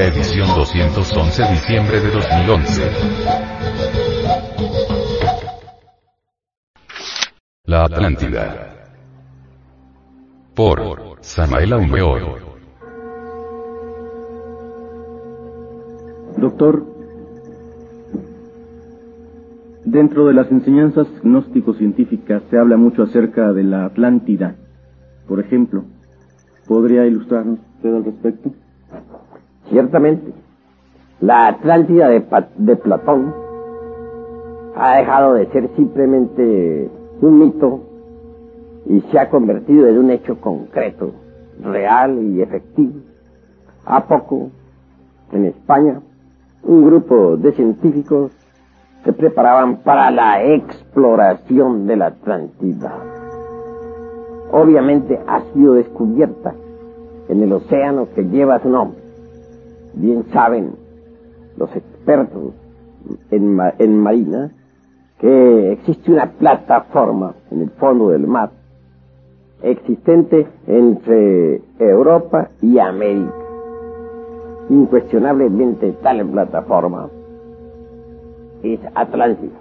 Edición 211 diciembre de 2011. La Atlántida. Por Samael Aumeor. Doctor, dentro de las enseñanzas gnóstico-científicas se habla mucho acerca de la Atlántida. Por ejemplo, ¿podría ilustrarnos usted al respecto? Ciertamente, la Atlántida de, Platón ha dejado de ser simplemente un mito y se ha convertido en un hecho concreto, real y efectivo. A poco, en España, un grupo de científicos se preparaban para la exploración de la Atlántida. Obviamente ha sido descubierta en el océano que lleva su nombre. Bien saben los expertos en, en marina que existe una plataforma en el fondo del mar existente entre Europa y América incuestionablemente tal plataforma es Atlántida.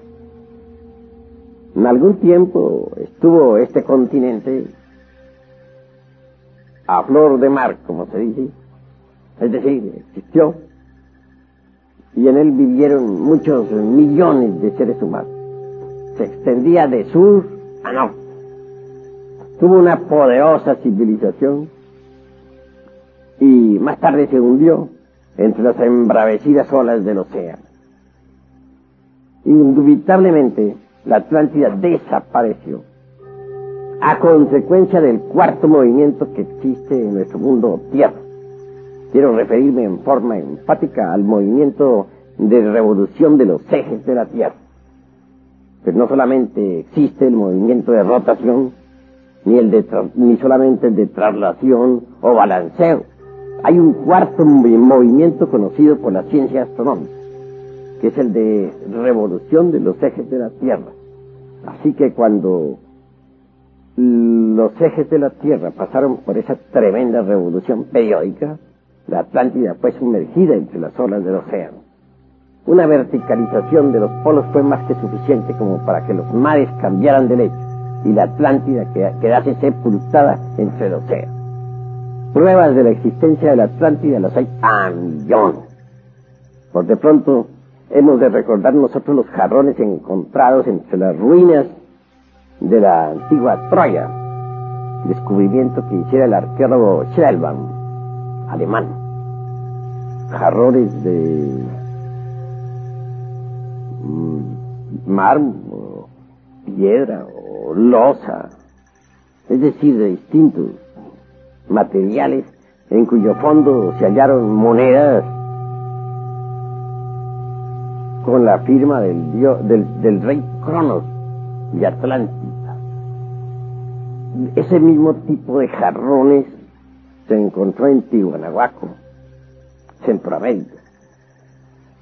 En algún tiempo estuvo este continente a flor de mar, como se dice, es decir, existió, y en él vivieron muchos millones de seres humanos. Se extendía de sur a norte. Tuvo una poderosa civilización y más tarde se hundió entre las embravecidas olas del océano. Indubitablemente, la Atlántida desapareció a consecuencia del cuarto movimiento que existe en nuestro mundo Tierra. Quiero referirme en forma enfática al movimiento de revolución de los ejes de la Tierra. Pero no solamente existe el movimiento de rotación, ni, el de ni solamente el de traslación o balanceo, hay un cuarto movimiento conocido por la ciencia astronómica, que es el de revolución de los ejes de la Tierra. Así que cuando los ejes de la Tierra pasaron por esa tremenda revolución periódica, la Atlántida fue sumergida entre las olas del océano. Una verticalización de los polos fue más que suficiente como para que los mares cambiaran de lecho y la Atlántida quedase sepultada entre el océano. Pruebas de la existencia de la Atlántida las hay a millones. Por de pronto, hemos de recordar nosotros los jarrones encontrados entre las ruinas de la antigua Troya, descubrimiento que hiciera el arqueólogo Schellbaum, alemán. Jarrones de mm, mármol, piedra o losa, es decir, de distintos materiales en cuyo fondo se hallaron monedas con la firma del, del, rey Cronos de Atlántida. Ese mismo tipo de jarrones se encontró en Tihuanahuaco, Centroamérica,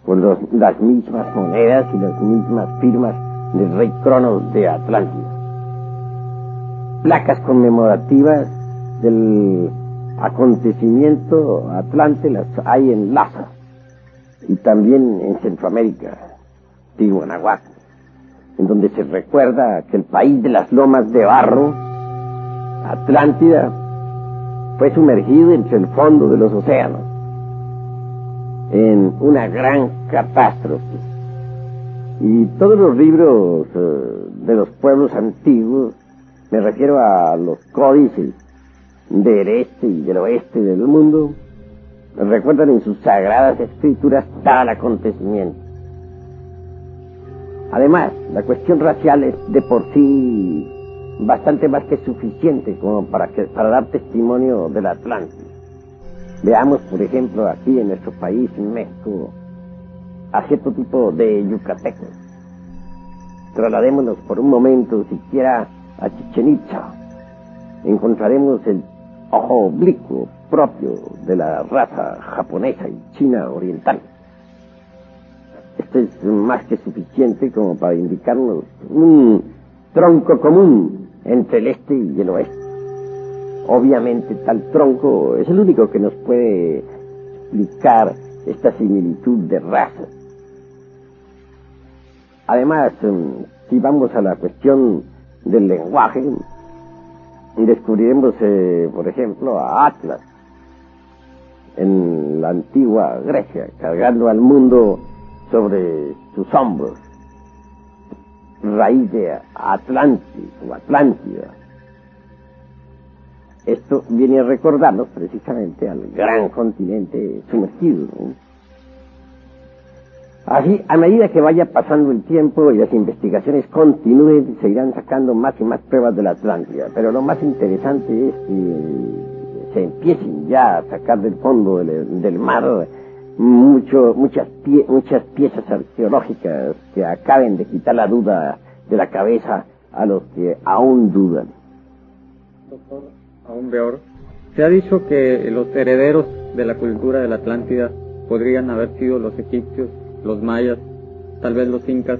con las mismas monedas y las mismas firmas del rey Cronos de Atlántida. Placas conmemorativas del acontecimiento Atlante las hay en Laza y también en Centroamérica, Tihuanahuaco, en donde se recuerda que el país de las lomas de barro, Atlántida, fue sumergido entre el fondo de los océanos en una gran catástrofe. Y todos los libros eh, de los pueblos antiguos, me refiero a los códices del este y del oeste del mundo recuerdan en sus sagradas escrituras tal acontecimiento. Además, la cuestión racial es de por sí bastante más que suficiente como para, que, para dar testimonio del Atlántico. Veamos, por ejemplo, aquí en nuestro país, en México, a cierto tipo de yucatecos. Trasladémonos por un momento siquiera a Chichen Itza. Encontraremos el ojo oblicuo propio de la raza japonesa y china oriental. Esto es más que suficiente como para indicarnos un tronco común entre el este y el oeste. Obviamente tal tronco es el único que nos puede explicar esta similitud de razas. Además, em, si vamos a la cuestión del lenguaje, descubriremos, eh, por ejemplo, a Atlas en la antigua Grecia, cargando al mundo sobre sus hombros, raíz de Atlantis o Atlántida. Esto viene a recordarnos precisamente al gran continente sumergido. Así, a medida que vaya pasando el tiempo y las investigaciones continúen, se irán sacando más y más pruebas de la Atlántida. Pero lo más interesante es que se empiecen ya a sacar del fondo del, mar mucho, muchas, muchas piezas arqueológicas que acaben de quitar la duda de la cabeza a los que aún dudan. Doctor, aún peor. Se ha dicho que los herederos de la cultura de la Atlántida podrían haber sido los egipcios los mayas, tal vez los incas.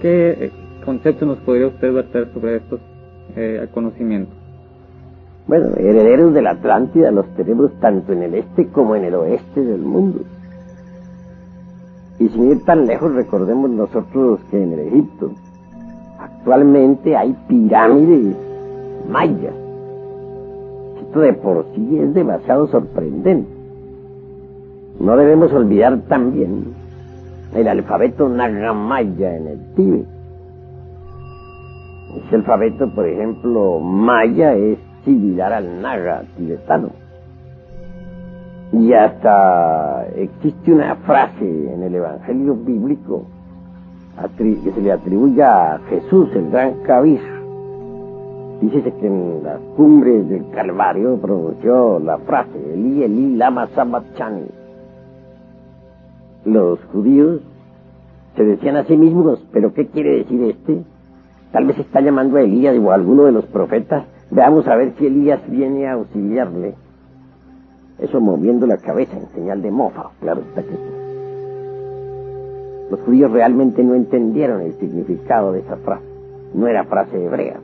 ¿Qué eh, concepto nos podría usted verter sobre estos eh, conocimientos? Bueno, herederos de la Atlántida los tenemos tanto en el este como en el oeste del mundo. Y sin ir tan lejos, recordemos nosotros que en el Egipto actualmente hay pirámides mayas. Esto de por sí es demasiado sorprendente. No debemos olvidar también el alfabeto nagamaya en el Tíbet. Ese alfabeto, por ejemplo, maya es al naga tibetano. Y hasta existe una frase en el Evangelio bíblico que se le atribuye a Jesús, el gran Kabir. Dice que en las cumbres del Calvario pronunció la frase, Eli, Eli, lama sabachani los judíos se decían a sí mismos, pero ¿qué quiere decir este? Tal vez está llamando a Elías o a alguno de los profetas. Veamos a ver si Elías viene a auxiliarle. Eso moviendo la cabeza en señal de mofa, claro está que Los judíos realmente no entendieron el significado de esa frase. No era frase hebrea,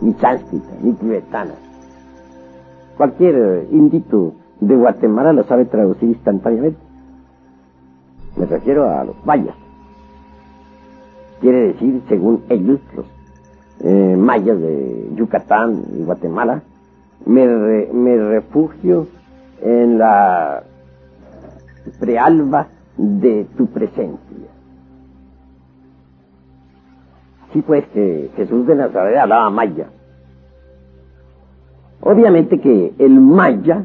ni sánscrita, ni tibetana. Cualquier indito de Guatemala lo sabe traducir instantáneamente. Me refiero a los mayas. Quiere decir, según ellos, los eh, mayas de Yucatán y Guatemala, me, me refugio en la prealba de tu presencia. Así pues que Jesús de Nazaret hablaba maya. Obviamente que el maya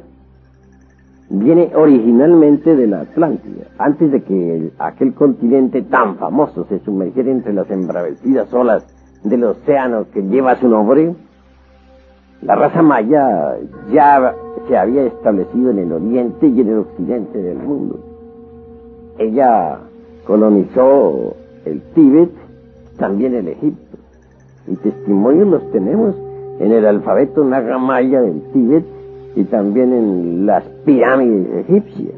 viene originalmente de la Atlántida. Antes de que aquel continente tan famoso se sumergiera entre las embravecidas olas del océano que lleva su nombre, la raza maya ya se había establecido en el oriente y en el occidente del mundo. Ella colonizó el Tíbet, también el Egipto, y testimonios los tenemos en el alfabeto nagamaya del Tíbet y también en las pirámides egipcias.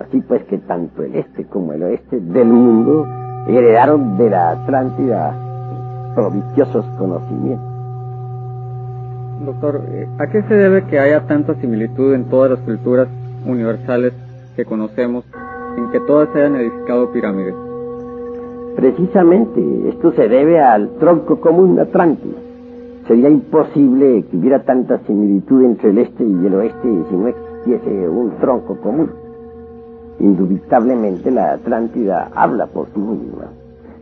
Así pues que tanto el este como el oeste del mundo heredaron de la Atlántida prodigiosos conocimientos. Doctor, ¿a qué se debe que haya tanta similitud en todas las culturas universales que conocemos, en que todas hayan edificado pirámides? Precisamente, esto se debe al tronco común de Atlántida Sería imposible que hubiera tanta similitud entre el este y el oeste si no existiese un tronco común. Indubitablemente la Atlántida habla por sí misma.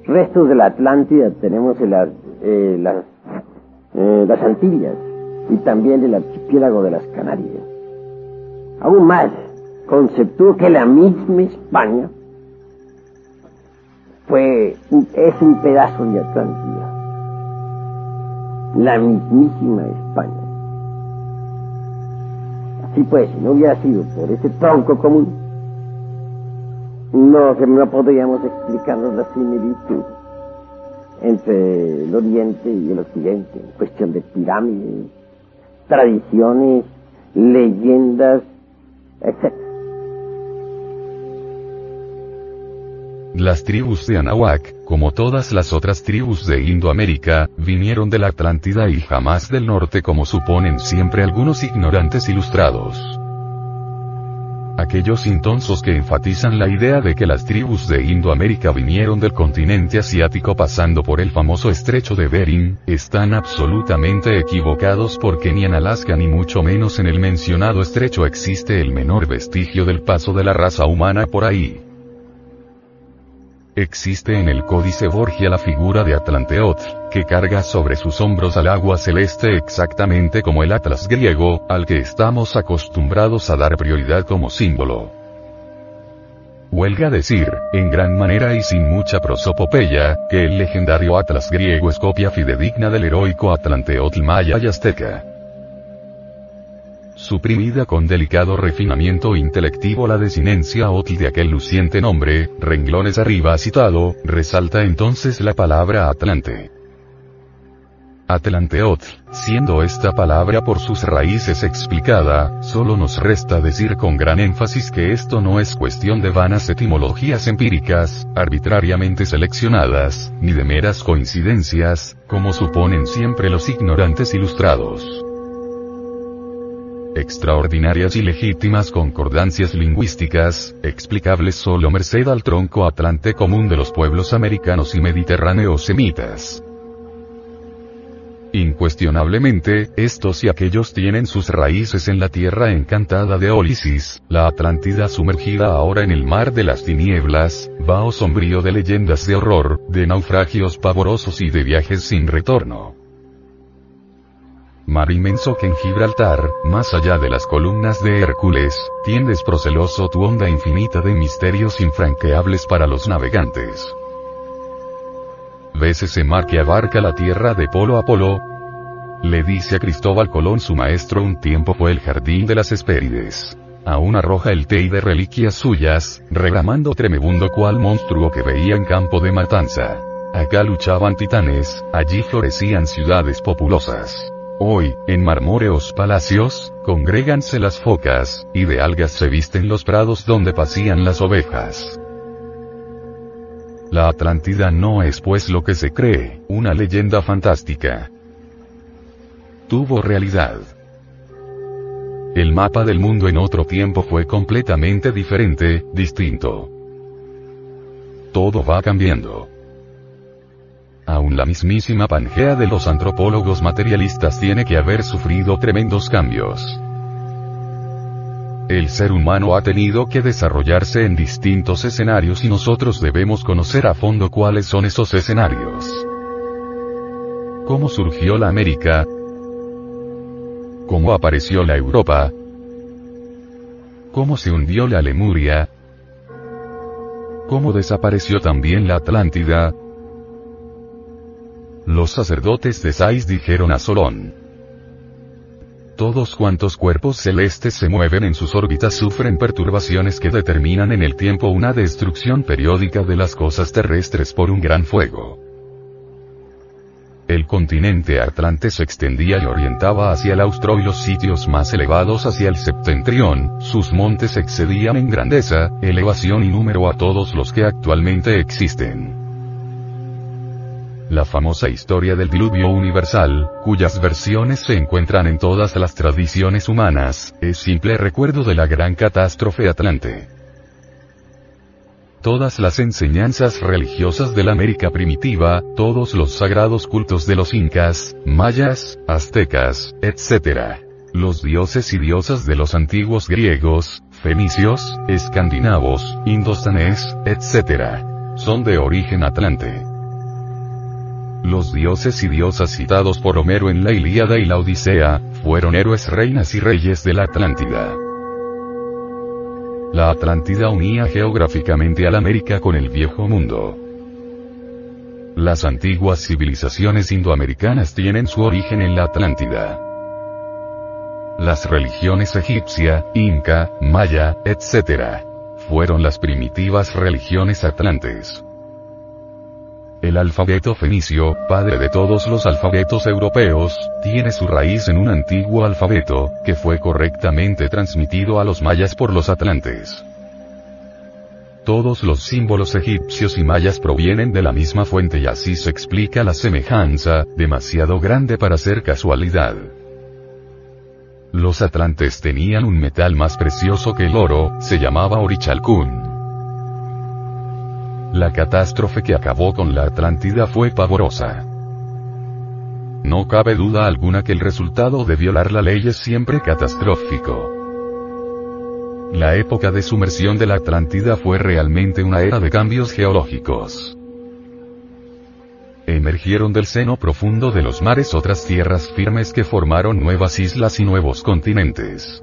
Restos de la Atlántida tenemos en las, eh, las, eh, las Antillas y también el archipiélago de las Canarias. Aún más, conceptúo que la misma España fue, es un pedazo de Atlántida la mismísima España. Así pues, si no hubiera sido por ese tronco común, no, no podríamos explicarnos la similitud entre el Oriente y el Occidente, en cuestión de pirámides, tradiciones, leyendas, etc. Las tribus de Anahuac, como todas las otras tribus de Indoamérica, vinieron de la Atlántida y jamás del norte como suponen siempre algunos ignorantes ilustrados. Aquellos intonsos que enfatizan la idea de que las tribus de Indoamérica vinieron del continente asiático pasando por el famoso estrecho de Bering, están absolutamente equivocados porque ni en Alaska ni mucho menos en el mencionado estrecho existe el menor vestigio del paso de la raza humana por ahí. Existe en el Códice Borgia la figura de Atlanteotl, que carga sobre sus hombros al agua celeste exactamente como el Atlas griego, al que estamos acostumbrados a dar prioridad como símbolo. Huelga decir, en gran manera y sin mucha prosopopeya, que el legendario Atlas griego es copia fidedigna del heroico Atlanteotl maya y azteca suprimida con delicado refinamiento intelectivo la desinencia OTL de aquel luciente nombre, renglones arriba citado, resalta entonces la palabra Atlante. Atlanteotl, siendo esta palabra por sus raíces explicada, solo nos resta decir con gran énfasis que esto no es cuestión de vanas etimologías empíricas, arbitrariamente seleccionadas, ni de meras coincidencias, como suponen siempre los ignorantes ilustrados extraordinarias y legítimas concordancias lingüísticas, explicables solo merced al tronco atlante común de los pueblos americanos y mediterráneos semitas. Incuestionablemente, estos y aquellos tienen sus raíces en la tierra encantada de Olisis, la Atlántida sumergida ahora en el mar de las tinieblas, vaho sombrío de leyendas de horror, de naufragios pavorosos y de viajes sin retorno mar inmenso que en Gibraltar, más allá de las columnas de Hércules, tiendes proceloso tu onda infinita de misterios infranqueables para los navegantes. ¿Ves ese mar que abarca la tierra de polo a polo? Le dice a Cristóbal Colón su maestro un tiempo fue el jardín de las Hespérides. Aún arroja el tei de reliquias suyas, reglamando tremebundo cual monstruo que veía en campo de matanza. Acá luchaban titanes, allí florecían ciudades populosas. Hoy, en marmóreos palacios, congréganse las focas, y de algas se visten los prados donde pasían las ovejas. La Atlántida no es pues lo que se cree, una leyenda fantástica. Tuvo realidad. El mapa del mundo en otro tiempo fue completamente diferente, distinto. Todo va cambiando. Aún la mismísima Pangea de los antropólogos materialistas tiene que haber sufrido tremendos cambios. El ser humano ha tenido que desarrollarse en distintos escenarios y nosotros debemos conocer a fondo cuáles son esos escenarios. ¿Cómo surgió la América? ¿Cómo apareció la Europa? ¿Cómo se hundió la Lemuria? ¿Cómo desapareció también la Atlántida? Los sacerdotes de Sais dijeron a Solón. Todos cuantos cuerpos celestes se mueven en sus órbitas sufren perturbaciones que determinan en el tiempo una destrucción periódica de las cosas terrestres por un gran fuego. El continente Atlante se extendía y orientaba hacia el austro y los sitios más elevados hacia el septentrión, sus montes excedían en grandeza, elevación y número a todos los que actualmente existen. La famosa historia del diluvio universal, cuyas versiones se encuentran en todas las tradiciones humanas, es simple recuerdo de la gran catástrofe atlante. Todas las enseñanzas religiosas de la América primitiva, todos los sagrados cultos de los incas, mayas, aztecas, etc. Los dioses y diosas de los antiguos griegos, fenicios, escandinavos, indostanés, etc. Son de origen atlante. Los dioses y diosas citados por Homero en la Ilíada y la Odisea, fueron héroes reinas y reyes de la Atlántida. La Atlántida unía geográficamente a la América con el viejo mundo. Las antiguas civilizaciones indoamericanas tienen su origen en la Atlántida. Las religiones egipcia, inca, maya, etc. fueron las primitivas religiones atlantes. El alfabeto fenicio, padre de todos los alfabetos europeos, tiene su raíz en un antiguo alfabeto, que fue correctamente transmitido a los mayas por los atlantes. Todos los símbolos egipcios y mayas provienen de la misma fuente y así se explica la semejanza, demasiado grande para ser casualidad. Los atlantes tenían un metal más precioso que el oro, se llamaba Orichalcún. La catástrofe que acabó con la Atlántida fue pavorosa. No cabe duda alguna que el resultado de violar la ley es siempre catastrófico. La época de sumersión de la Atlántida fue realmente una era de cambios geológicos. Emergieron del seno profundo de los mares otras tierras firmes que formaron nuevas islas y nuevos continentes.